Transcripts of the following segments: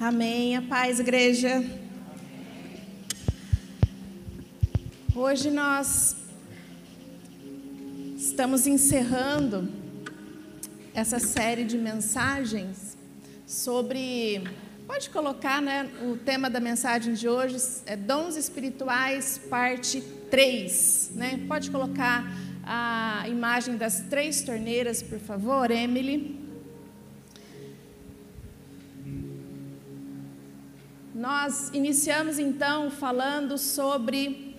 Amém. A paz, igreja. Hoje nós estamos encerrando essa série de mensagens sobre. Pode colocar, né? O tema da mensagem de hoje é Dons Espirituais, parte 3. Né? Pode colocar a imagem das três torneiras, por favor, Emily. Nós iniciamos então falando sobre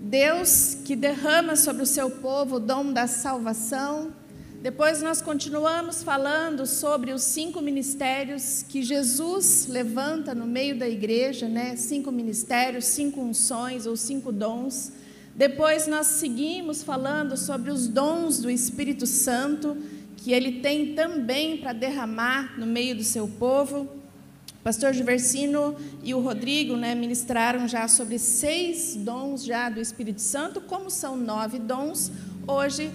Deus que derrama sobre o seu povo o dom da salvação. Depois nós continuamos falando sobre os cinco ministérios que Jesus levanta no meio da igreja, né? Cinco ministérios, cinco unções ou cinco dons. Depois nós seguimos falando sobre os dons do Espírito Santo que ele tem também para derramar no meio do seu povo. Pastor Giversino e o Rodrigo né, ministraram já sobre seis dons já do Espírito Santo, como são nove dons. Hoje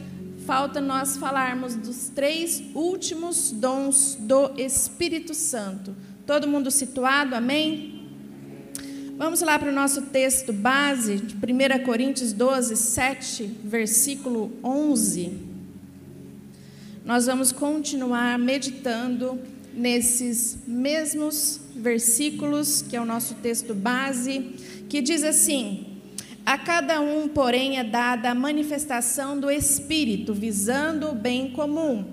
falta nós falarmos dos três últimos dons do Espírito Santo. Todo mundo situado, amém? Vamos lá para o nosso texto base, de 1 Coríntios 12, 7, versículo 11. Nós vamos continuar meditando nesses mesmos versículos, que é o nosso texto base, que diz assim: A cada um, porém, é dada a manifestação do Espírito, visando o bem comum.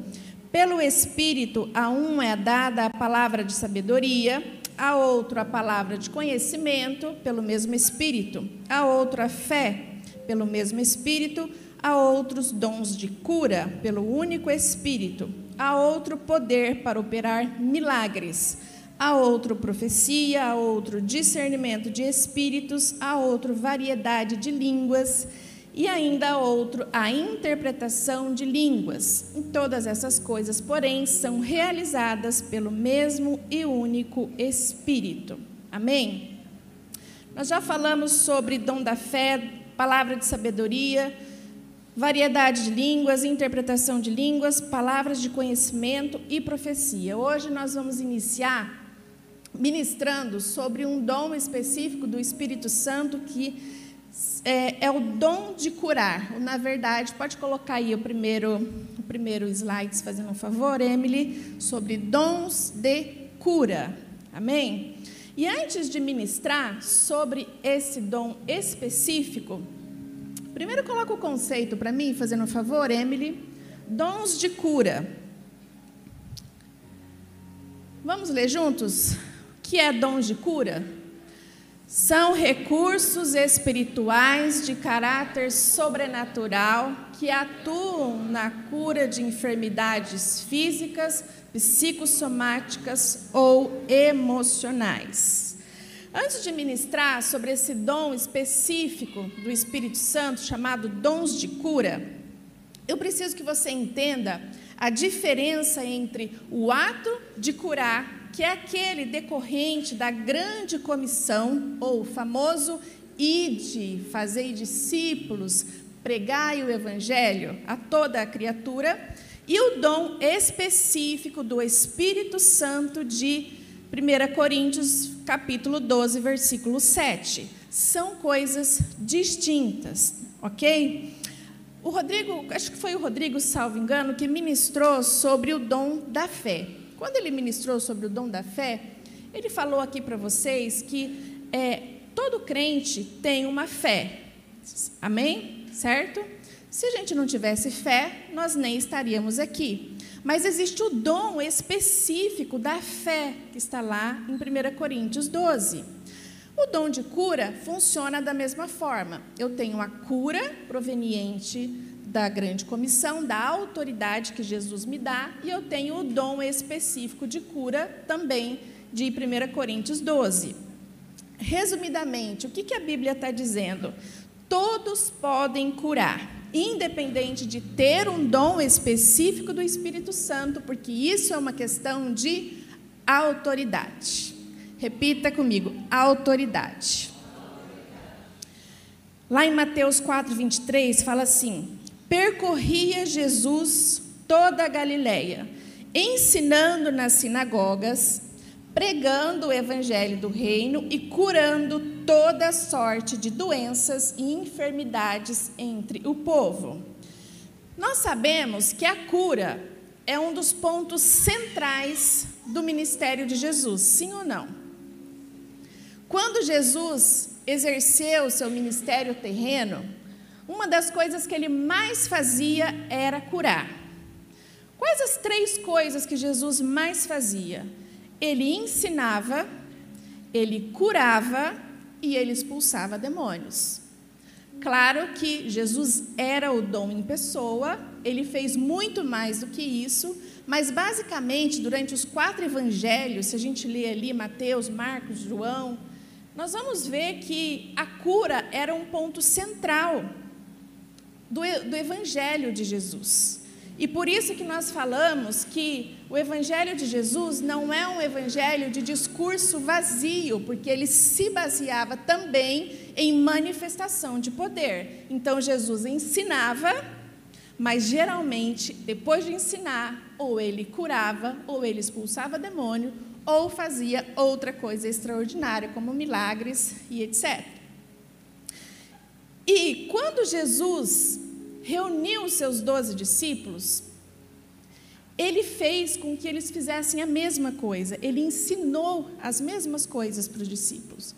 Pelo Espírito, a um é dada a palavra de sabedoria, a outro a palavra de conhecimento, pelo mesmo Espírito, a outro a fé, pelo mesmo Espírito, a outros dons de cura, pelo único Espírito a outro poder para operar milagres, a outro profecia, a outro discernimento de espíritos, a outro variedade de línguas e ainda a outro a interpretação de línguas. E todas essas coisas, porém, são realizadas pelo mesmo e único Espírito. Amém? Nós já falamos sobre dom da fé, palavra de sabedoria, variedade de línguas, interpretação de línguas, palavras de conhecimento e profecia. Hoje nós vamos iniciar ministrando sobre um dom específico do Espírito Santo que é, é, o dom de curar. Na verdade, pode colocar aí o primeiro, o primeiro slide, fazendo um favor, Emily, sobre dons de cura. Amém? E antes de ministrar sobre esse dom específico, Primeiro coloca o conceito para mim, fazendo um favor, Emily. Dons de cura. Vamos ler juntos? O que é dons de cura? São recursos espirituais de caráter sobrenatural que atuam na cura de enfermidades físicas, psicossomáticas ou emocionais. Antes de ministrar sobre esse dom específico do Espírito Santo, chamado dons de cura, eu preciso que você entenda a diferença entre o ato de curar, que é aquele decorrente da grande comissão, ou famoso ide, fazei discípulos, pregai o evangelho a toda a criatura, e o dom específico do Espírito Santo de 1 Coríntios capítulo 12, versículo 7. São coisas distintas, ok? O Rodrigo, acho que foi o Rodrigo, salvo engano, que ministrou sobre o dom da fé. Quando ele ministrou sobre o dom da fé, ele falou aqui para vocês que é, todo crente tem uma fé. Amém? Certo? Se a gente não tivesse fé, nós nem estaríamos aqui. Mas existe o dom específico da fé, que está lá em 1 Coríntios 12. O dom de cura funciona da mesma forma. Eu tenho a cura proveniente da grande comissão, da autoridade que Jesus me dá, e eu tenho o dom específico de cura também de 1 Coríntios 12. Resumidamente, o que, a Bíblia está dizendo? Todos podem curar independente de ter um dom específico do Espírito Santo, porque isso é uma questão de autoridade. Repita comigo: autoridade. Lá em Mateus 4, 23, fala assim: Percorria Jesus toda a Galileia, ensinando nas sinagogas, pregando o evangelho do reino e curando toda sorte de doenças e enfermidades entre o povo. Nós sabemos que a cura é um dos pontos centrais do ministério de Jesus, sim ou não? Quando Jesus exerceu seu ministério terreno, uma das coisas que ele mais fazia era curar. Quais as três coisas que Jesus mais fazia? Ele ensinava, ele curava e ele expulsava demônios. Claro que Jesus era o dom em pessoa, ele fez muito mais do que isso, mas basicamente, durante os quatro evangelhos, se a gente lê ali Mateus, Marcos, João, nós vamos ver que a cura era um ponto central do, do evangelho de Jesus. E por isso que nós falamos que o evangelho de Jesus não é um evangelho de discurso vazio, porque ele se baseava também em manifestação de poder. Então Jesus ensinava, mas geralmente, depois de ensinar, ou ele curava, ou ele expulsava demônio, ou fazia outra coisa extraordinária, como milagres e etc. E quando Jesus reuniu os seus doze discípulos, ele fez com que eles fizessem a mesma coisa, ele ensinou as mesmas coisas para os discípulos.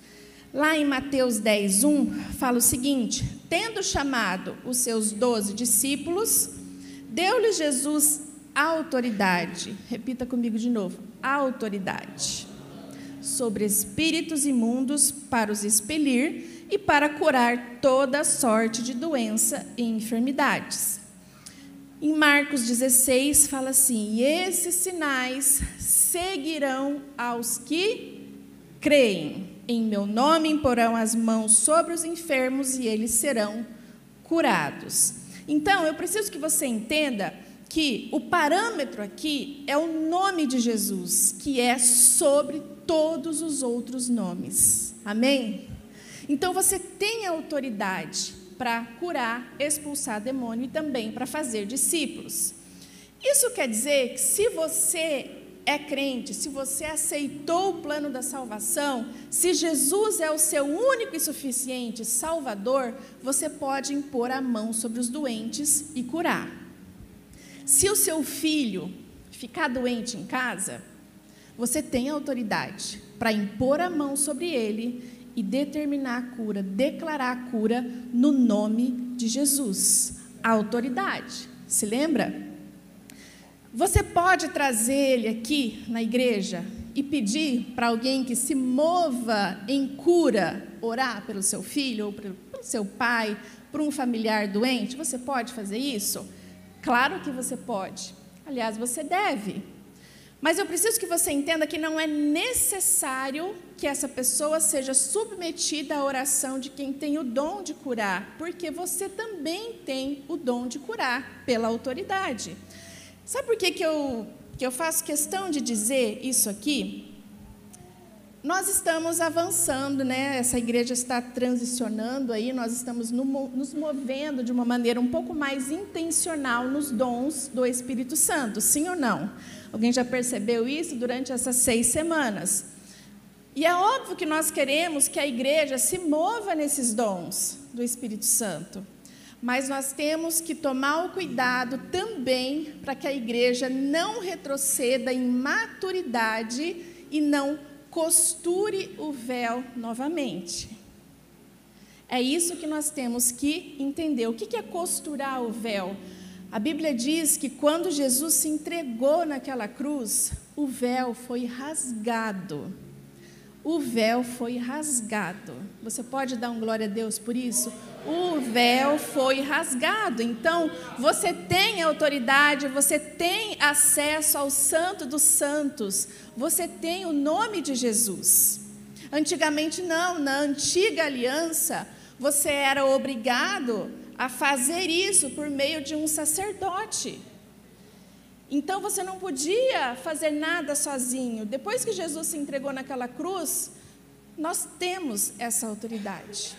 Lá em Mateus 10, 1, fala o seguinte: Tendo chamado os seus doze discípulos, deu-lhes Jesus autoridade, repita comigo de novo: autoridade sobre espíritos imundos para os expelir e para curar toda sorte de doença e enfermidades. Em Marcos 16 fala assim: e esses sinais seguirão aos que creem. Em meu nome imporão as mãos sobre os enfermos e eles serão curados. Então, eu preciso que você entenda que o parâmetro aqui é o nome de Jesus, que é sobre todos os outros nomes. Amém? Então você tem autoridade para curar, expulsar demônio e também para fazer discípulos. Isso quer dizer que se você é crente, se você aceitou o plano da salvação, se Jesus é o seu único e suficiente Salvador, você pode impor a mão sobre os doentes e curar. Se o seu filho ficar doente em casa, você tem autoridade para impor a mão sobre ele e determinar a cura, declarar a cura no nome de Jesus. Autoridade. Se lembra? Você pode trazer ele aqui na igreja e pedir para alguém que se mova em cura, orar pelo seu filho ou pelo seu pai, por um familiar doente? Você pode fazer isso? Claro que você pode. Aliás, você deve. Mas eu preciso que você entenda que não é necessário que essa pessoa seja submetida à oração de quem tem o dom de curar, porque você também tem o dom de curar pela autoridade. Sabe por que, que, eu, que eu faço questão de dizer isso aqui? Nós estamos avançando, né? Essa igreja está transicionando aí, nós estamos no, nos movendo de uma maneira um pouco mais intencional nos dons do Espírito Santo, sim ou não? Alguém já percebeu isso durante essas seis semanas? E é óbvio que nós queremos que a igreja se mova nesses dons do Espírito Santo, mas nós temos que tomar o cuidado também para que a igreja não retroceda em maturidade e não costure o véu novamente. É isso que nós temos que entender. O que é costurar o véu? A Bíblia diz que quando Jesus se entregou naquela cruz, o véu foi rasgado. O véu foi rasgado. Você pode dar um glória a Deus por isso? o véu foi rasgado. Então, você tem autoridade, você tem acesso ao Santo dos Santos, você tem o nome de Jesus. Antigamente, não, na antiga aliança, você era obrigado a fazer isso por meio de um sacerdote. Então você não podia fazer nada sozinho. Depois que Jesus se entregou naquela cruz, nós temos essa autoridade.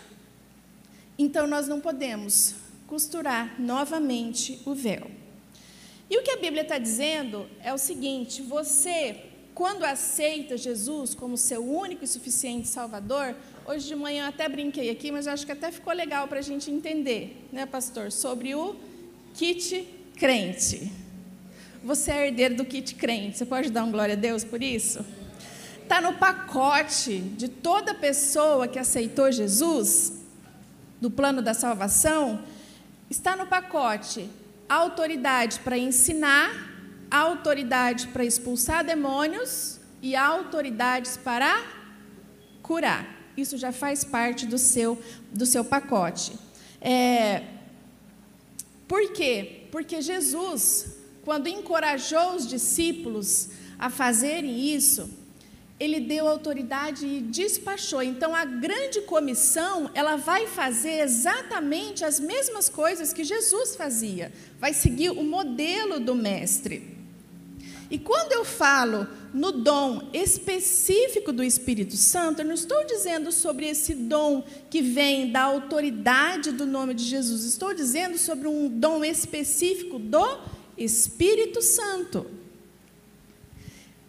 Então nós não podemos costurar novamente o véu. E o que a Bíblia está dizendo é o seguinte: você quando aceita Jesus como seu único e suficiente Salvador, hoje de manhã até brinquei aqui, mas acho que até ficou legal para a gente entender, né, pastor, sobre o kit crente. Você é herdeiro do kit crente, você pode dar um glória a Deus por isso? Está no pacote de toda pessoa que aceitou Jesus, do plano da salvação, está no pacote autoridade para ensinar, autoridade para expulsar demônios e autoridades para curar. Isso já faz parte do seu, do seu pacote. É, por quê? Porque Jesus, quando encorajou os discípulos a fazerem isso, ele deu autoridade e despachou. Então a grande comissão, ela vai fazer exatamente as mesmas coisas que Jesus fazia. Vai seguir o modelo do mestre. E quando eu falo no dom específico do Espírito Santo, eu não estou dizendo sobre esse dom que vem da autoridade do nome de Jesus, estou dizendo sobre um dom específico do Espírito Santo.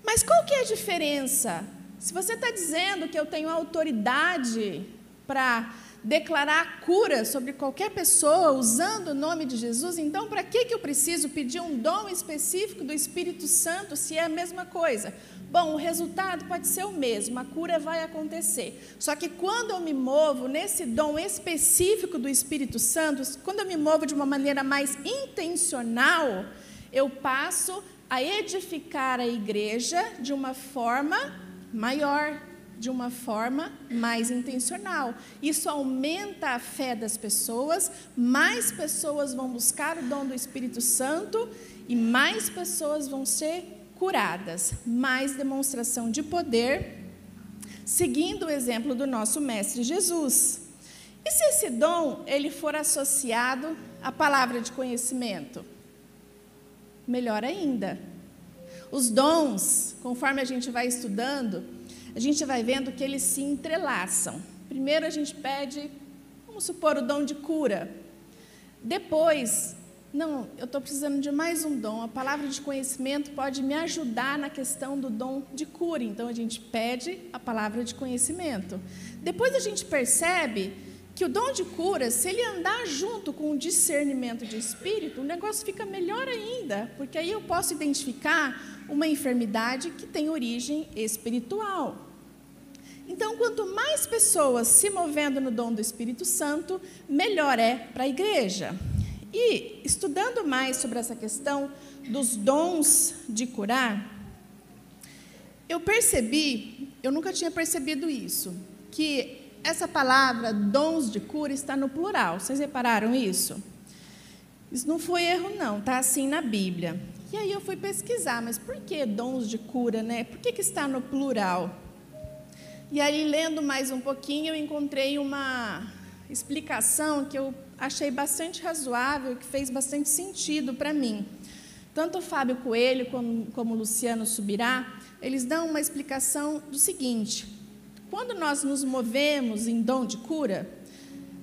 Mas qual que é a diferença? Se você está dizendo que eu tenho autoridade para declarar cura sobre qualquer pessoa usando o nome de Jesus, então para que, que eu preciso pedir um dom específico do Espírito Santo se é a mesma coisa? Bom, o resultado pode ser o mesmo, a cura vai acontecer. Só que quando eu me movo nesse dom específico do Espírito Santo, quando eu me movo de uma maneira mais intencional, eu passo a edificar a igreja de uma forma maior, de uma forma mais intencional. Isso aumenta a fé das pessoas, mais pessoas vão buscar o dom do Espírito Santo e mais pessoas vão ser curadas, mais demonstração de poder, seguindo o exemplo do nosso mestre Jesus. E se esse dom ele for associado à palavra de conhecimento? melhor ainda. Os dons, conforme a gente vai estudando, a gente vai vendo que eles se entrelaçam. Primeiro a gente pede, vamos supor, o dom de cura. Depois, não, eu estou precisando de mais um dom. A palavra de conhecimento pode me ajudar na questão do dom de cura. Então a gente pede a palavra de conhecimento. Depois a gente percebe que o dom de cura, se ele andar junto com o discernimento de espírito, o negócio fica melhor ainda, porque aí eu posso identificar uma enfermidade que tem origem espiritual. Então, quanto mais pessoas se movendo no dom do Espírito Santo, melhor é para a igreja. E estudando mais sobre essa questão dos dons de curar, eu percebi, eu nunca tinha percebido isso, que essa palavra dons de cura está no plural. Vocês repararam isso? Isso não foi erro, não, está assim na Bíblia. E aí eu fui pesquisar, mas por que dons de cura, né? Por que, que está no plural? E aí, lendo mais um pouquinho, eu encontrei uma explicação que eu achei bastante razoável, que fez bastante sentido para mim. Tanto o Fábio Coelho como, o Luciano Subirá, eles dão uma explicação do seguinte: quando nós nos movemos em dom de cura,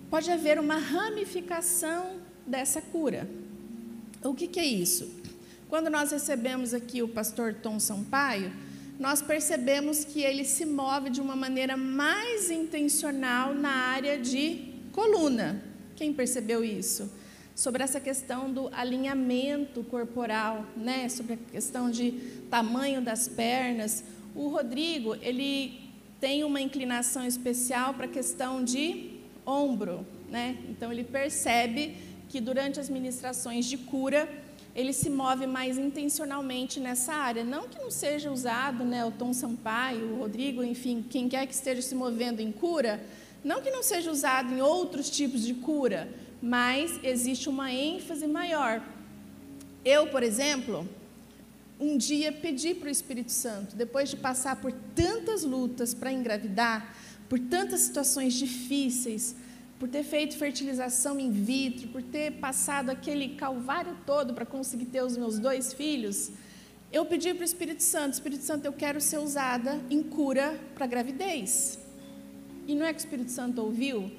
pode haver uma ramificação dessa cura. O que, que é isso? Quando nós recebemos aqui o pastor Tom Sampaio, nós percebemos que ele se move de uma maneira mais intencional na área de coluna. Quem percebeu isso? Sobre essa questão do alinhamento corporal, né? sobre a questão de tamanho das pernas. O Rodrigo, ele tem uma inclinação especial para a questão de ombro, né? Então ele percebe que durante as ministrações de cura ele se move mais intencionalmente nessa área. Não que não seja usado, né, o Tom Sampaio, o Rodrigo, enfim, quem quer que esteja se movendo em cura, não que não seja usado em outros tipos de cura, mas existe uma ênfase maior. Eu, por exemplo, um dia pedi para o Espírito Santo, depois de passar por tantas lutas para engravidar, por tantas situações difíceis, por ter feito fertilização in vitro, por ter passado aquele calvário todo para conseguir ter os meus dois filhos, eu pedi para o Espírito Santo: Espírito Santo, eu quero ser usada em cura para gravidez. E não é que o Espírito Santo ouviu?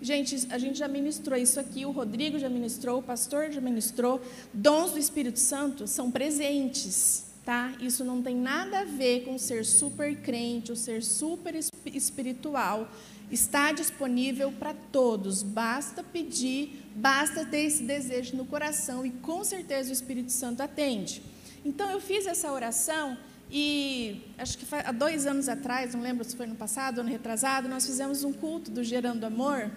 Gente, a gente já ministrou isso aqui, o Rodrigo já ministrou, o pastor já ministrou. Dons do Espírito Santo são presentes. Tá? Isso não tem nada a ver com ser super crente ou ser super espiritual. Está disponível para todos, basta pedir, basta ter esse desejo no coração e com certeza o Espírito Santo atende. Então eu fiz essa oração e acho que há dois anos atrás, não lembro se foi no passado, ano retrasado, nós fizemos um culto do Gerando Amor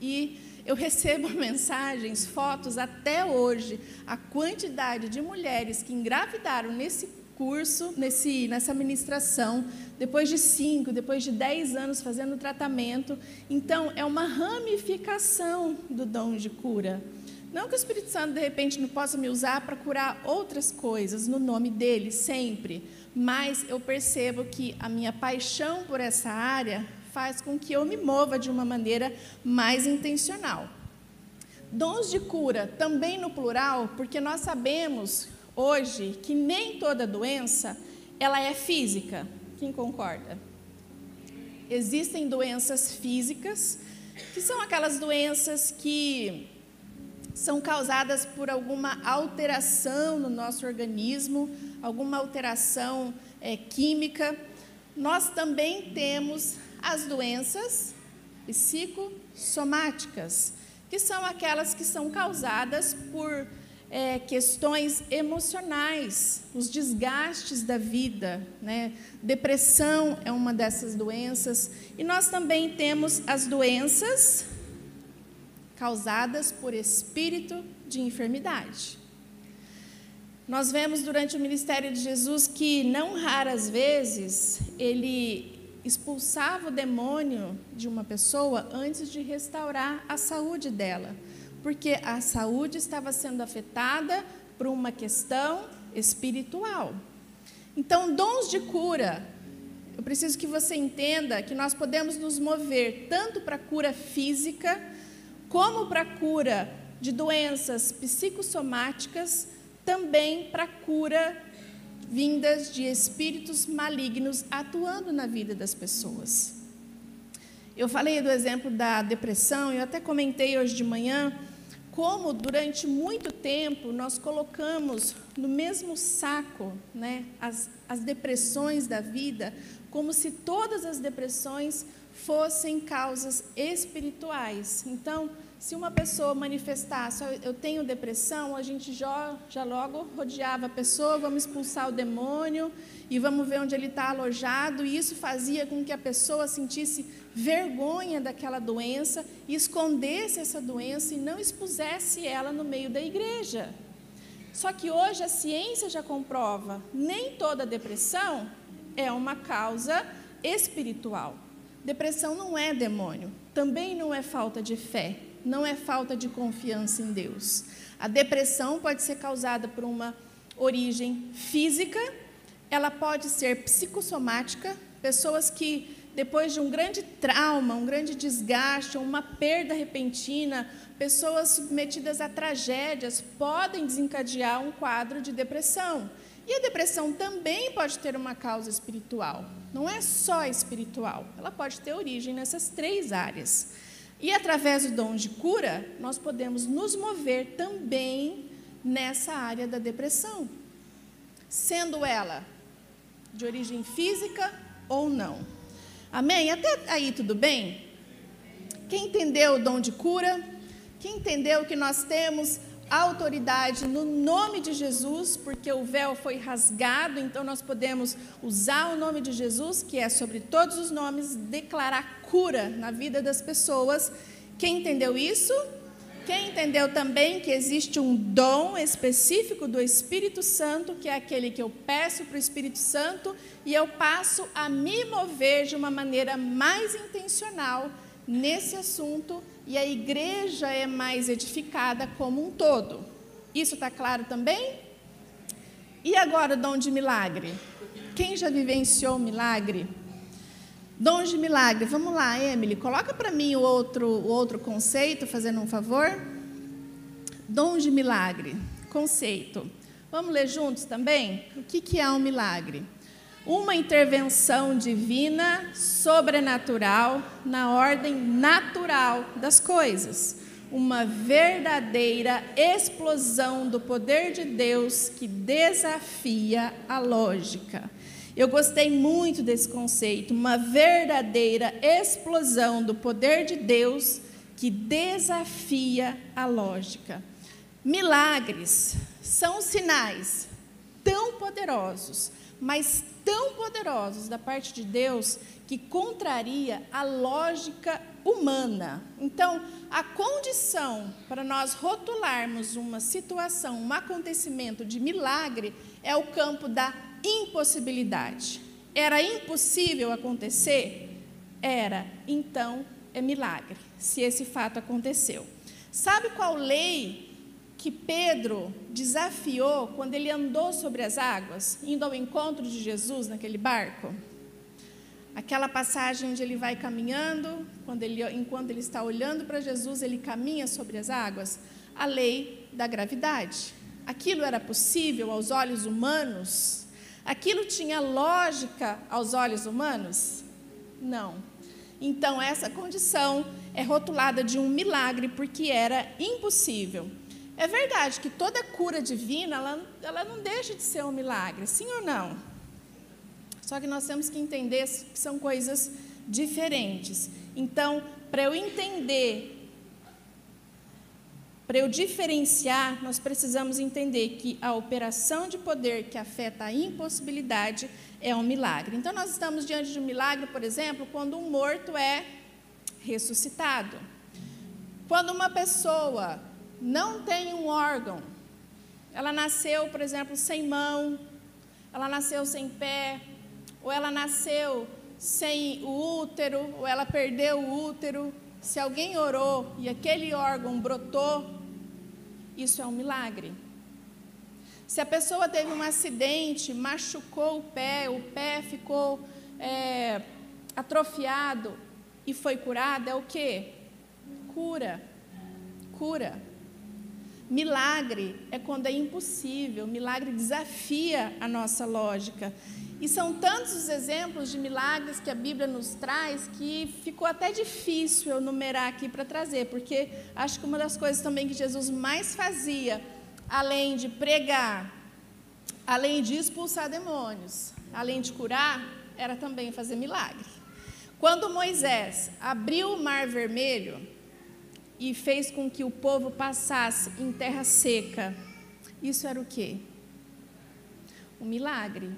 e eu recebo mensagens, fotos até hoje, a quantidade de mulheres que engravidaram nesse curso, nesse, nessa ministração, depois de cinco, depois de dez anos fazendo tratamento. Então, é uma ramificação do dom de cura. Não que o Espírito Santo, de repente, não possa me usar para curar outras coisas no nome dele, sempre, mas eu percebo que a minha paixão por essa área faz com que eu me mova de uma maneira mais intencional. Dons de cura, também no plural, porque nós sabemos hoje que nem toda doença ela é física. Quem concorda? Existem doenças físicas, que são aquelas doenças que são causadas por alguma alteração no nosso organismo, alguma alteração é, química. Nós também temos as doenças psicossomáticas, que são aquelas que são causadas por é, questões emocionais, os desgastes da vida, né? Depressão é uma dessas doenças. E nós também temos as doenças causadas por espírito de enfermidade. Nós vemos durante o ministério de Jesus que, não raras vezes, ele expulsava o demônio de uma pessoa antes de restaurar a saúde dela porque a saúde estava sendo afetada por uma questão espiritual. Então, dons de cura, eu preciso que você entenda que nós podemos nos mover tanto para cura física, como para cura de doenças psicossomáticas, também para cura vindas de espíritos malignos atuando na vida das pessoas. Eu falei do exemplo da depressão, eu até comentei hoje de manhã como durante muito tempo nós colocamos no mesmo saco né, as, as depressões da vida, como se todas as depressões fossem causas espirituais. Então, se uma pessoa manifestasse, eu tenho depressão, a gente já, já logo rodeava a pessoa, vamos expulsar o demônio e vamos ver onde ele está alojado, e isso fazia com que a pessoa sentisse vergonha daquela doença, escondesse essa doença e não expusesse ela no meio da igreja. Só que hoje a ciência já comprova, nem toda depressão é uma causa espiritual. Depressão não é demônio, também não é falta de fé não é falta de confiança em Deus. A depressão pode ser causada por uma origem física, ela pode ser psicossomática, pessoas que depois de um grande trauma, um grande desgaste, uma perda repentina, pessoas submetidas a tragédias podem desencadear um quadro de depressão. E a depressão também pode ter uma causa espiritual. Não é só espiritual, ela pode ter origem nessas três áreas. E através do dom de cura, nós podemos nos mover também nessa área da depressão, sendo ela de origem física ou não. Amém? Até aí tudo bem? Quem entendeu o dom de cura? Quem entendeu que nós temos autoridade no nome de Jesus, porque o véu foi rasgado, então nós podemos usar o nome de Jesus, que é sobre todos os nomes, declarar cura na vida das pessoas. Quem entendeu isso? Quem entendeu também que existe um dom específico do Espírito Santo, que é aquele que eu peço para o Espírito Santo e eu passo a me mover de uma maneira mais intencional nesse assunto e a igreja é mais edificada como um todo. Isso está claro também? E agora o dom de milagre? Quem já vivenciou milagre? Dom de milagre. Vamos lá, Emily, coloca para mim o outro, o outro conceito, fazendo um favor. Dom de milagre, conceito. Vamos ler juntos também? O que, que é um milagre? Uma intervenção divina, sobrenatural, na ordem natural das coisas. uma verdadeira explosão do poder de Deus que desafia a lógica. Eu gostei muito desse conceito, uma verdadeira explosão do poder de Deus que desafia a lógica. Milagres são sinais tão poderosos, mas tão poderosos da parte de Deus que contraria a lógica humana. Então, a condição para nós rotularmos uma situação, um acontecimento de milagre é o campo da impossibilidade. Era impossível acontecer? Era. Então, é milagre, se esse fato aconteceu. Sabe qual lei que Pedro desafiou quando ele andou sobre as águas, indo ao encontro de Jesus naquele barco? Aquela passagem onde ele vai caminhando, quando ele, enquanto ele está olhando para Jesus, ele caminha sobre as águas. A lei da gravidade. Aquilo era possível aos olhos humanos? Aquilo tinha lógica aos olhos humanos? Não. Então, essa condição é rotulada de um milagre porque era impossível. É verdade que toda cura divina, ela, ela não deixa de ser um milagre, sim ou não? Só que nós temos que entender que são coisas diferentes. Então, para eu entender para eu diferenciar, nós precisamos entender que a operação de poder que afeta a impossibilidade é um milagre. Então, nós estamos diante de um milagre, por exemplo, quando um morto é ressuscitado. Quando uma pessoa não tem um órgão, ela nasceu, por exemplo, sem mão, ela nasceu sem pé, ou ela nasceu sem o útero, ou ela perdeu o útero. Se alguém orou e aquele órgão brotou, isso é um milagre. Se a pessoa teve um acidente, machucou o pé, o pé ficou é, atrofiado e foi curado, é o que? Cura. Cura. Milagre é quando é impossível, milagre desafia a nossa lógica. E são tantos os exemplos de milagres que a Bíblia nos traz que ficou até difícil eu numerar aqui para trazer, porque acho que uma das coisas também que Jesus mais fazia, além de pregar, além de expulsar demônios, além de curar, era também fazer milagre. Quando Moisés abriu o mar vermelho e fez com que o povo passasse em terra seca, isso era o quê? Um milagre.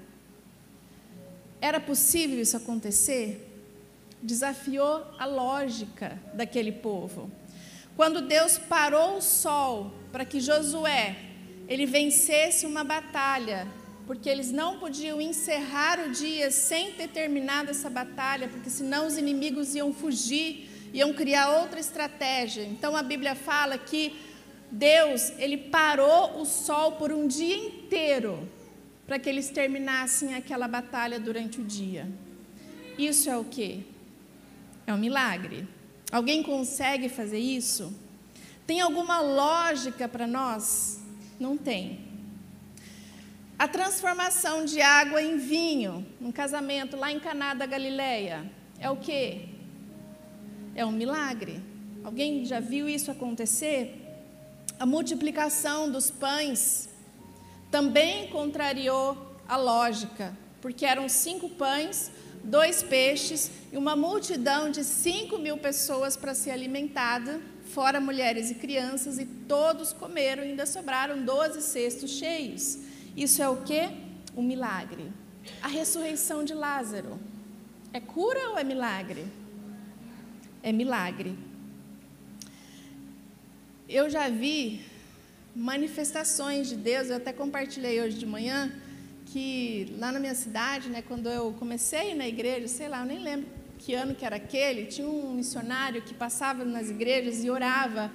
Era possível isso acontecer? Desafiou a lógica daquele povo. Quando Deus parou o sol para que Josué ele vencesse uma batalha, porque eles não podiam encerrar o dia sem ter terminado essa batalha, porque senão os inimigos iam fugir, iam criar outra estratégia. Então a Bíblia fala que Deus, ele parou o sol por um dia inteiro para que eles terminassem aquela batalha durante o dia. Isso é o que? É um milagre. Alguém consegue fazer isso? Tem alguma lógica para nós? Não tem. A transformação de água em vinho, num casamento lá em Caná da Galileia, é o que? É um milagre. Alguém já viu isso acontecer? A multiplicação dos pães também contrariou a lógica, porque eram cinco pães, dois peixes e uma multidão de cinco mil pessoas para ser alimentada, fora mulheres e crianças, e todos comeram, ainda sobraram doze cestos cheios. Isso é o que? Um milagre. A ressurreição de Lázaro. É cura ou é milagre? É milagre. Eu já vi manifestações de Deus. Eu até compartilhei hoje de manhã que lá na minha cidade, né, quando eu comecei na igreja, sei lá, eu nem lembro que ano que era aquele, tinha um missionário que passava nas igrejas e orava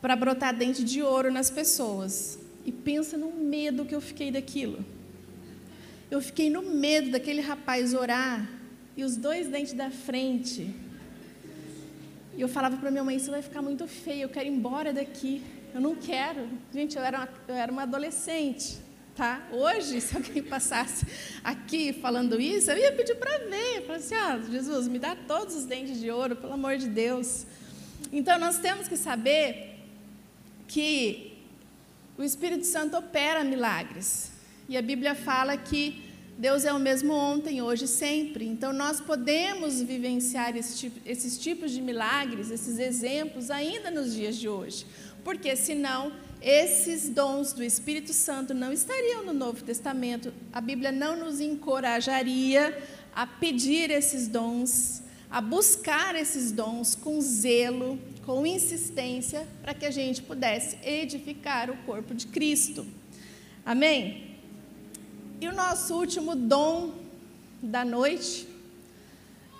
para brotar dente de ouro nas pessoas. E pensa no medo que eu fiquei daquilo. Eu fiquei no medo daquele rapaz orar e os dois dentes da frente. E eu falava para minha mãe: Isso vai ficar muito feio, eu quero ir embora daqui. Eu não quero. Gente, eu era uma, eu era uma adolescente. Tá? Hoje, se alguém passasse aqui falando isso, eu ia pedir para ver. Falei assim: ah, Jesus, me dá todos os dentes de ouro, pelo amor de Deus. Então nós temos que saber que o Espírito Santo opera milagres. E a Bíblia fala que Deus é o mesmo ontem, hoje e sempre. Então nós podemos vivenciar esse tipo, esses tipos de milagres, esses exemplos ainda nos dias de hoje. Porque senão esses dons do Espírito Santo não estariam no Novo Testamento. A Bíblia não nos encorajaria a pedir esses dons, a buscar esses dons com zelo, com insistência, para que a gente pudesse edificar o corpo de Cristo. Amém? E o nosso último dom da noite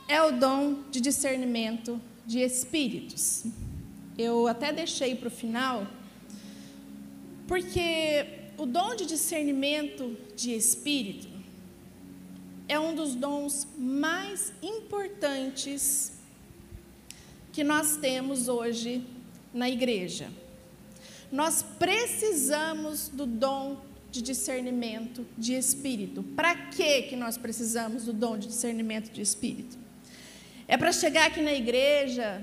é o dom de discernimento de espíritos. Eu até deixei para o final porque o dom de discernimento de espírito é um dos dons mais importantes que nós temos hoje na igreja. Nós precisamos do dom de discernimento de espírito. Para que que nós precisamos do dom de discernimento de espírito? É para chegar aqui na igreja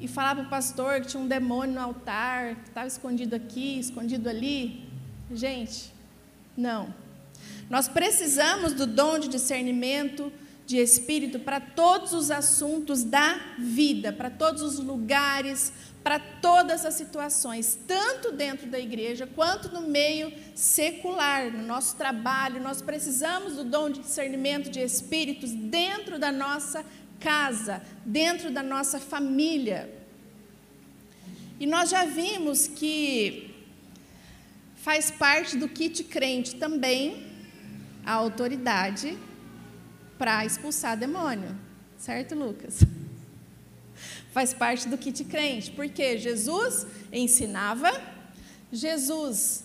e falar para o pastor que tinha um demônio no altar, que estava escondido aqui, escondido ali. Gente, não. Nós precisamos do dom de discernimento de espírito para todos os assuntos da vida, para todos os lugares, para todas as situações, tanto dentro da igreja quanto no meio secular, no nosso trabalho. Nós precisamos do dom de discernimento de espíritos dentro da nossa casa, dentro da nossa família. E nós já vimos que faz parte do kit crente também a autoridade para expulsar demônio, certo, Lucas? Faz parte do kit crente, porque Jesus ensinava, Jesus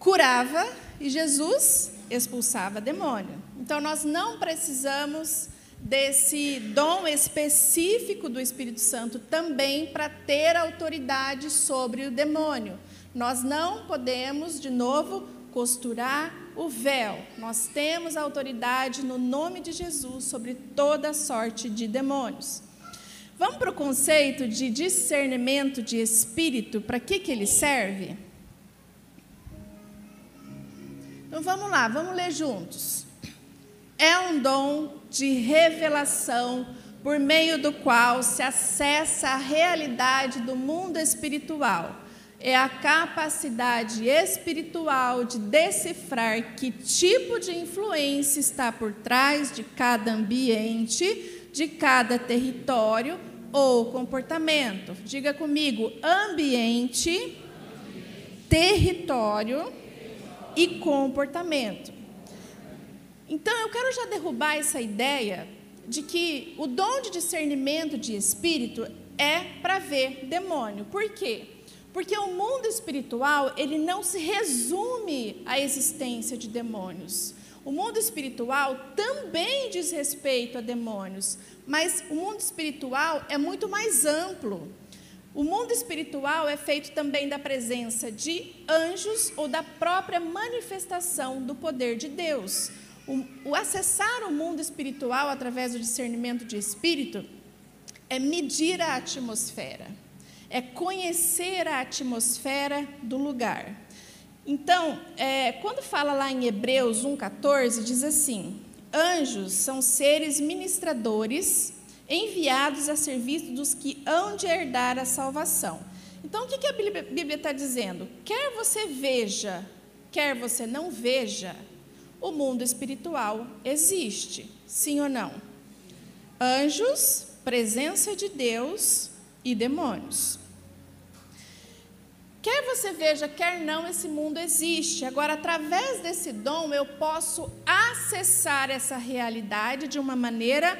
curava e Jesus expulsava demônio. Então nós não precisamos desse dom específico do Espírito Santo também para ter autoridade sobre o demônio. Nós não podemos, de novo, costurar o véu. Nós temos autoridade no nome de Jesus sobre toda sorte de demônios. Vamos para o conceito de discernimento de espírito, para que, que ele serve? Então vamos lá, vamos ler juntos. É um dom de revelação por meio do qual se acessa a realidade do mundo espiritual. É a capacidade espiritual de decifrar que tipo de influência está por trás de cada ambiente, de cada território ou comportamento. Diga comigo: ambiente, território e comportamento. Então, eu quero já derrubar essa ideia de que o dom de discernimento de espírito é para ver demônio. Por quê? Porque o mundo espiritual, ele não se resume à existência de demônios. O mundo espiritual também diz respeito a demônios, mas o mundo espiritual é muito mais amplo. O mundo espiritual é feito também da presença de anjos ou da própria manifestação do poder de Deus. O, o acessar o mundo espiritual através do discernimento de espírito é medir a atmosfera, é conhecer a atmosfera do lugar. Então, é, quando fala lá em Hebreus 1,14, diz assim: anjos são seres ministradores enviados a serviço dos que hão de herdar a salvação. Então, o que, que a Bíblia está dizendo? Quer você veja, quer você não veja, o mundo espiritual existe, sim ou não? Anjos, presença de Deus e demônios. Quer você veja, quer não, esse mundo existe. Agora, através desse dom, eu posso acessar essa realidade de uma maneira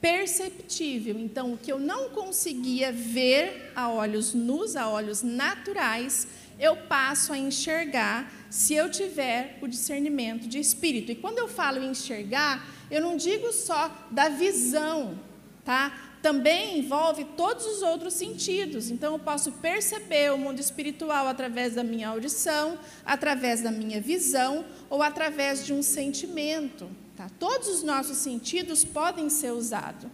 perceptível. Então, o que eu não conseguia ver a olhos nus, a olhos naturais, eu passo a enxergar se eu tiver o discernimento de espírito. E quando eu falo enxergar, eu não digo só da visão, tá? Também envolve todos os outros sentidos. Então eu posso perceber o mundo espiritual através da minha audição, através da minha visão ou através de um sentimento, tá? Todos os nossos sentidos podem ser usados.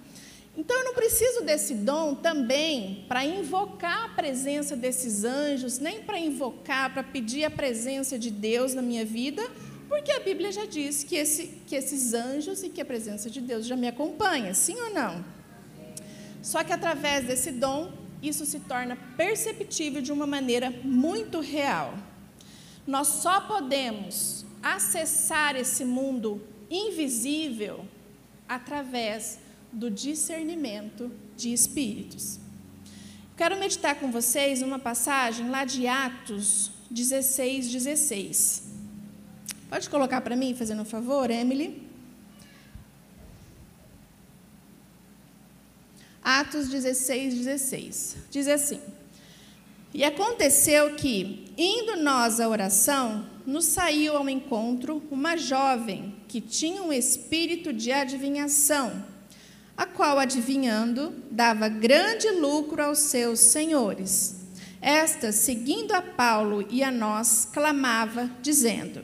Então eu não preciso desse dom também para invocar a presença desses anjos, nem para invocar, para pedir a presença de Deus na minha vida, porque a Bíblia já diz que, esse, que esses anjos e que a presença de Deus já me acompanha, sim ou não? Só que através desse dom, isso se torna perceptível de uma maneira muito real. Nós só podemos acessar esse mundo invisível através do discernimento de espíritos. Quero meditar com vocês uma passagem lá de Atos 16, 16. Pode colocar para mim, fazendo um favor, Emily? Atos 16, 16. Diz assim: E aconteceu que, indo nós à oração, nos saiu ao encontro uma jovem que tinha um espírito de adivinhação a qual, adivinhando, dava grande lucro aos seus senhores. Esta, seguindo a Paulo e a nós, clamava, dizendo: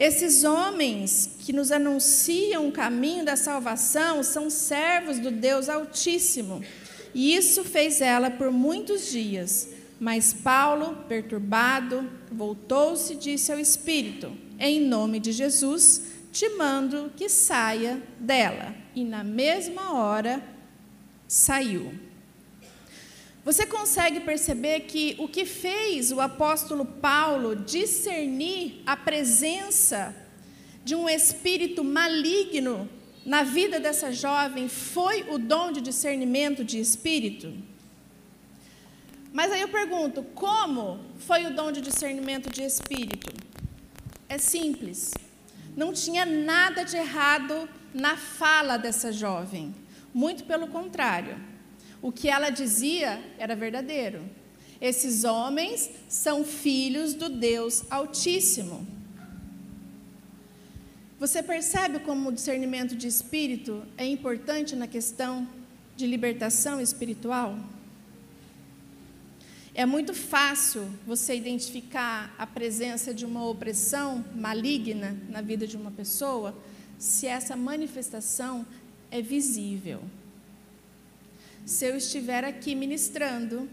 Esses homens que nos anunciam o caminho da salvação são servos do Deus Altíssimo. E isso fez ela por muitos dias. Mas Paulo, perturbado, voltou-se e disse ao Espírito: Em nome de Jesus, te mando que saia dela. E na mesma hora saiu. Você consegue perceber que o que fez o apóstolo Paulo discernir a presença de um espírito maligno na vida dessa jovem foi o dom de discernimento de espírito? Mas aí eu pergunto, como foi o dom de discernimento de espírito? É simples. Não tinha nada de errado na fala dessa jovem. Muito pelo contrário. O que ela dizia era verdadeiro. Esses homens são filhos do Deus Altíssimo. Você percebe como o discernimento de espírito é importante na questão de libertação espiritual? É muito fácil você identificar a presença de uma opressão maligna na vida de uma pessoa se essa manifestação é visível. Se eu estiver aqui ministrando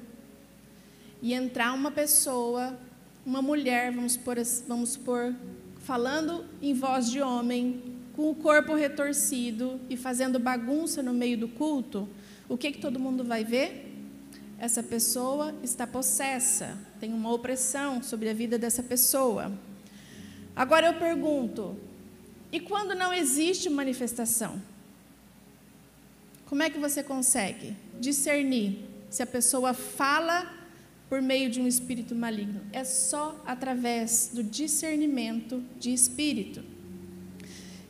e entrar uma pessoa, uma mulher, vamos por, vamos por falando em voz de homem, com o corpo retorcido e fazendo bagunça no meio do culto, o que, que todo mundo vai ver? essa pessoa está possessa, tem uma opressão sobre a vida dessa pessoa. Agora eu pergunto: e quando não existe manifestação? Como é que você consegue discernir se a pessoa fala por meio de um espírito maligno? É só através do discernimento de espírito.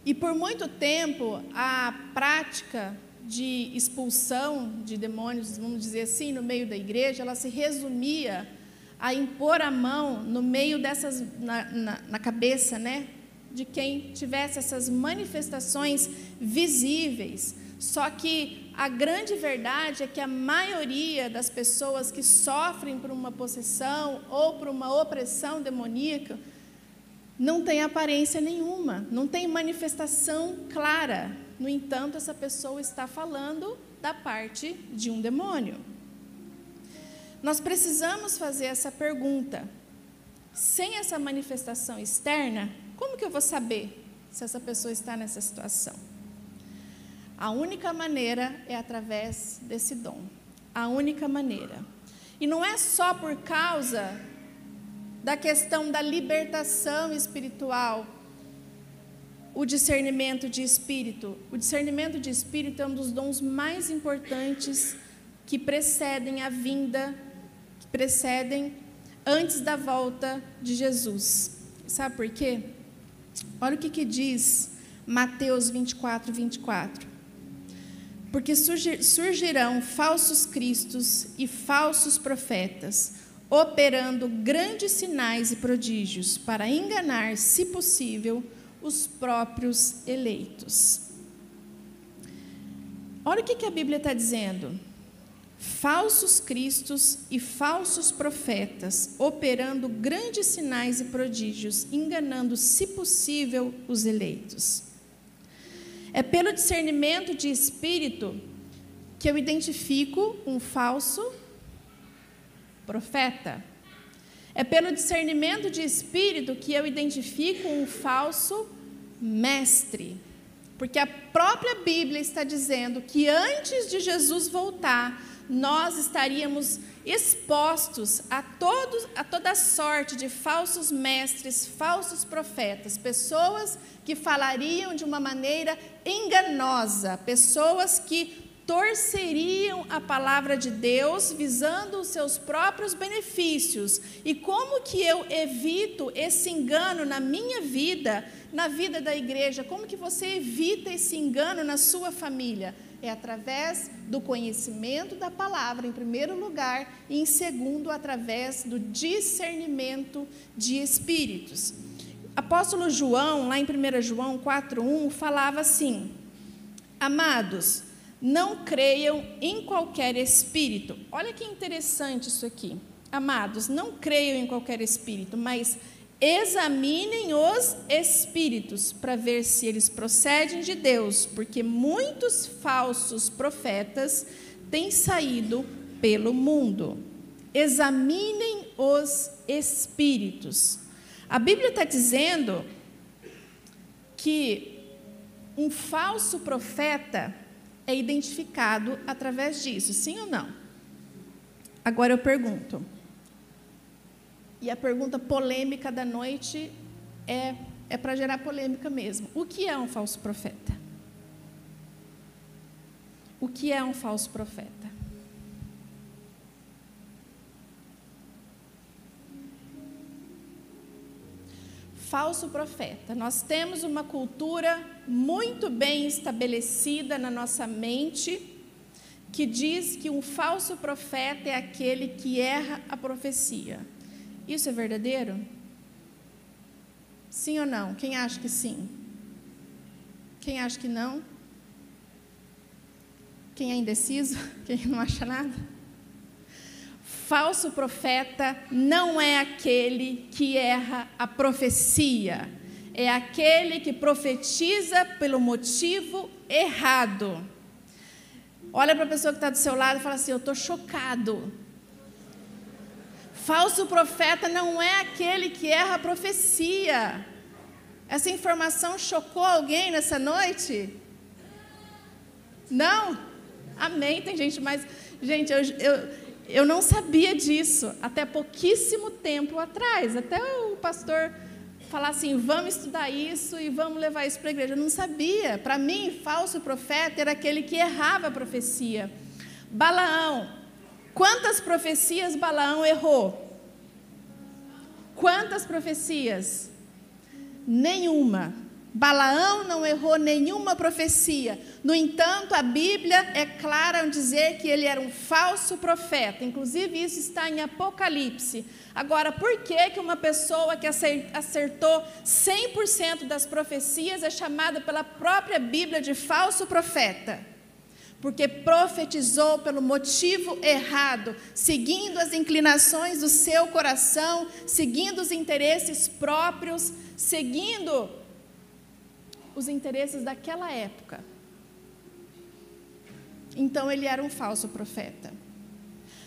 E por muito tempo, a prática de expulsão de demônios, vamos dizer assim, no meio da igreja, ela se resumia a impor a mão no meio dessas, na, na, na cabeça, né? De quem tivesse essas manifestações visíveis. Só que a grande verdade é que a maioria das pessoas que sofrem por uma possessão ou por uma opressão demoníaca não tem aparência nenhuma, não tem manifestação clara. No entanto, essa pessoa está falando da parte de um demônio. Nós precisamos fazer essa pergunta. Sem essa manifestação externa, como que eu vou saber se essa pessoa está nessa situação? A única maneira é através desse dom. A única maneira. E não é só por causa da questão da libertação espiritual o discernimento de espírito. O discernimento de espírito é um dos dons mais importantes que precedem a vinda, que precedem antes da volta de Jesus. Sabe por quê? Olha o que, que diz Mateus 24, 24. Porque surgirão falsos cristos e falsos profetas, operando grandes sinais e prodígios, para enganar, se possível, os próprios eleitos. Olha o que, a Bíblia está dizendo. Falsos cristos e falsos profetas, operando grandes sinais e prodígios, enganando, se possível, os eleitos. É pelo discernimento de espírito que eu identifico um falso profeta. É pelo discernimento de espírito que eu identifico um falso mestre. Porque a própria Bíblia está dizendo que antes de Jesus voltar, nós estaríamos expostos a, todos, a toda sorte de falsos mestres, falsos profetas, pessoas que falariam de uma maneira enganosa, pessoas que torceriam a palavra de Deus visando os seus próprios benefícios. E como que eu evito esse engano na minha vida, na vida da igreja? Como que você evita esse engano na sua família? É através do conhecimento da palavra, em primeiro lugar, e em segundo, através do discernimento de espíritos. Apóstolo João, lá em 1 João 4:1, falava assim: Amados, não creiam em qualquer espírito. Olha que interessante isso aqui. Amados, não creiam em qualquer espírito, mas examinem os espíritos para ver se eles procedem de Deus, porque muitos falsos profetas têm saído pelo mundo. Examinem os espíritos. A Bíblia está dizendo que um falso profeta é identificado através disso, sim ou não? Agora eu pergunto. E a pergunta polêmica da noite é, é para gerar polêmica mesmo. O que é um falso profeta? O que é um falso profeta? falso profeta. Nós temos uma cultura muito bem estabelecida na nossa mente que diz que um falso profeta é aquele que erra a profecia. Isso é verdadeiro? Sim ou não? Quem acha que sim? Quem acha que não? Quem é indeciso? Quem não acha nada? falso profeta não é aquele que erra a profecia, é aquele que profetiza pelo motivo errado. Olha para a pessoa que está do seu lado e fala assim: Eu estou chocado. Falso profeta não é aquele que erra a profecia. Essa informação chocou alguém nessa noite? Não? Amém. Tem gente mais. Gente, eu, eu eu não sabia disso até pouquíssimo tempo atrás. Até o pastor falar assim: vamos estudar isso e vamos levar isso para a igreja. Eu não sabia. Para mim, falso profeta era aquele que errava a profecia. Balaão. Quantas profecias Balaão errou? Quantas profecias? Nenhuma. Balaão não errou nenhuma profecia. No entanto, a Bíblia é clara em dizer que ele era um falso profeta. Inclusive, isso está em Apocalipse. Agora, por que, que uma pessoa que acertou 100% das profecias é chamada pela própria Bíblia de falso profeta? Porque profetizou pelo motivo errado, seguindo as inclinações do seu coração, seguindo os interesses próprios, seguindo os interesses daquela época. Então ele era um falso profeta.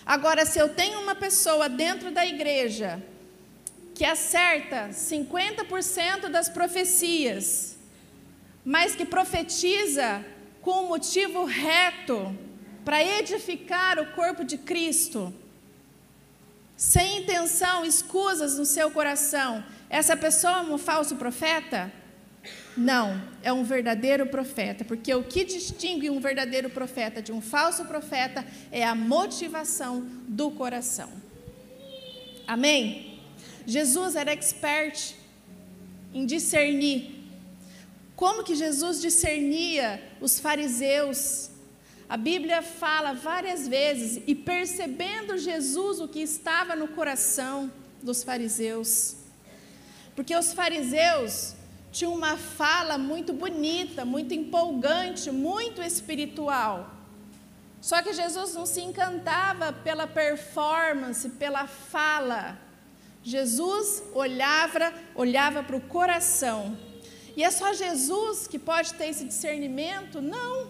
Agora, se eu tenho uma pessoa dentro da igreja que acerta 50% das profecias, mas que profetiza com um motivo reto para edificar o corpo de Cristo, sem intenção, escusas no seu coração, essa pessoa é um falso profeta? Não, é um verdadeiro profeta, porque o que distingue um verdadeiro profeta de um falso profeta é a motivação do coração. Amém? Jesus era expert em discernir. Como que Jesus discernia os fariseus? A Bíblia fala várias vezes, e percebendo Jesus o que estava no coração dos fariseus. Porque os fariseus, tinha uma fala muito bonita, muito empolgante, muito espiritual. Só que Jesus não se encantava pela performance, pela fala. Jesus olhava, olhava para o coração. E é só Jesus que pode ter esse discernimento? Não.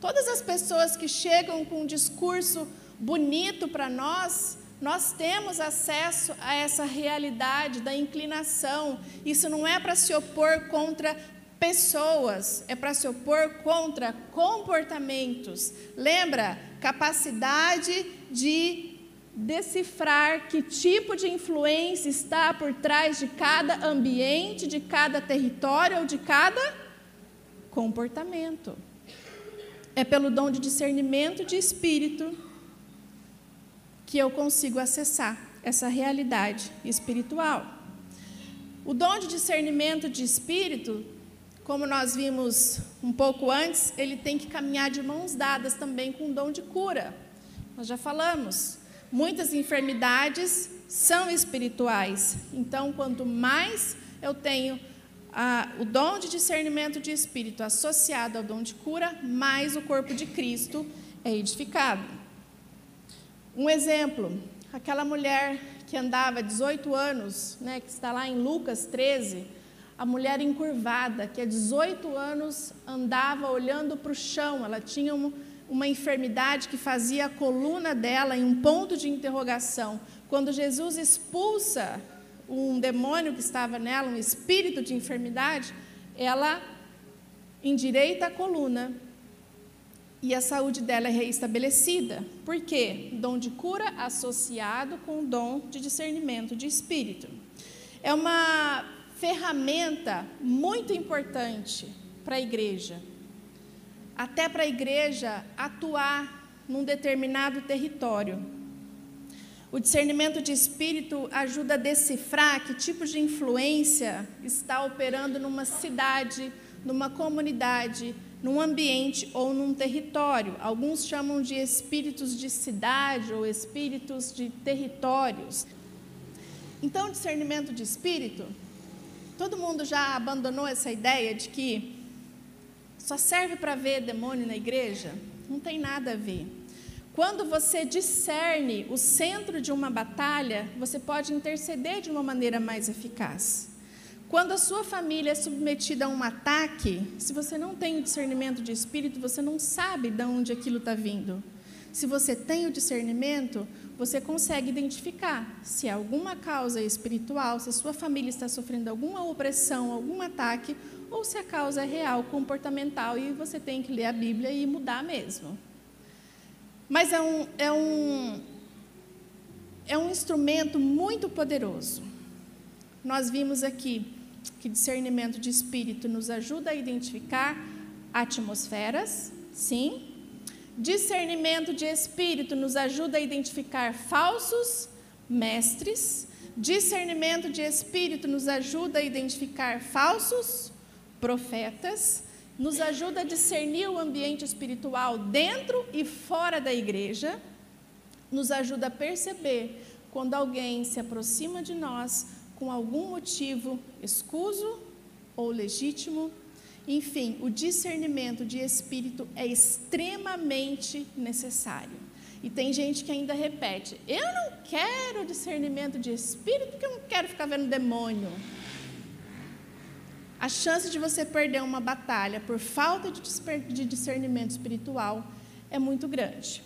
Todas as pessoas que chegam com um discurso bonito para nós, nós temos acesso a essa realidade da inclinação. Isso não é para se opor contra pessoas, é para se opor contra comportamentos. Lembra? Capacidade de decifrar que tipo de influência está por trás de cada ambiente, de cada território ou de cada comportamento. É pelo dom de discernimento de espírito que eu consigo acessar essa realidade espiritual. O dom de discernimento de espírito, como nós vimos um pouco antes, ele tem que caminhar de mãos dadas também com o dom de cura. Nós já falamos, muitas enfermidades são espirituais. Então, quanto mais eu tenho ah, o dom de discernimento de espírito associado ao dom de cura, mais o corpo de Cristo é edificado. Um exemplo, aquela mulher que andava 18 anos, né, que está lá em Lucas 13, a mulher encurvada, que há 18 anos andava olhando para o chão, ela tinha uma, uma enfermidade que fazia a coluna dela em um ponto de interrogação. Quando Jesus expulsa um demônio que estava nela, um espírito de enfermidade, ela endireita a coluna e a saúde dela é reestabelecida. Por quê? Dom de cura associado com o dom de discernimento de espírito. É uma ferramenta muito importante para a igreja. Até para a igreja atuar num determinado território. O discernimento de espírito ajuda a decifrar que tipo de influência está operando numa cidade, numa comunidade, num ambiente ou num território. Alguns chamam de espíritos de cidade ou espíritos de territórios. Então, discernimento de espírito, todo mundo já abandonou essa ideia de que só serve para ver demônio na igreja? Não tem nada a ver. Quando você discerne o centro de uma batalha, você pode interceder de uma maneira mais eficaz. Quando a sua família é submetida a um ataque, se você não tem o discernimento de espírito, você não sabe de onde aquilo está vindo. Se você tem o discernimento, você consegue identificar se é alguma causa espiritual, se a sua família está sofrendo alguma opressão, algum ataque, ou se a causa é real, comportamental, e você tem que ler a Bíblia e mudar mesmo. Mas é um, é um, é um instrumento muito poderoso. Nós vimos aqui que discernimento de espírito nos ajuda a identificar atmosferas, sim. Discernimento de espírito nos ajuda a identificar falsos mestres. Discernimento de espírito nos ajuda a identificar falsos profetas. Nos ajuda a discernir o ambiente espiritual dentro e fora da igreja. Nos ajuda a perceber quando alguém se aproxima de nós com algum motivo escuso ou legítimo. Enfim, o discernimento de espírito é extremamente necessário. E tem gente que ainda repete: eu não quero discernimento de espírito porque eu não quero ficar vendo demônio. A chance de você perder uma batalha por falta de discernimento espiritual é muito grande.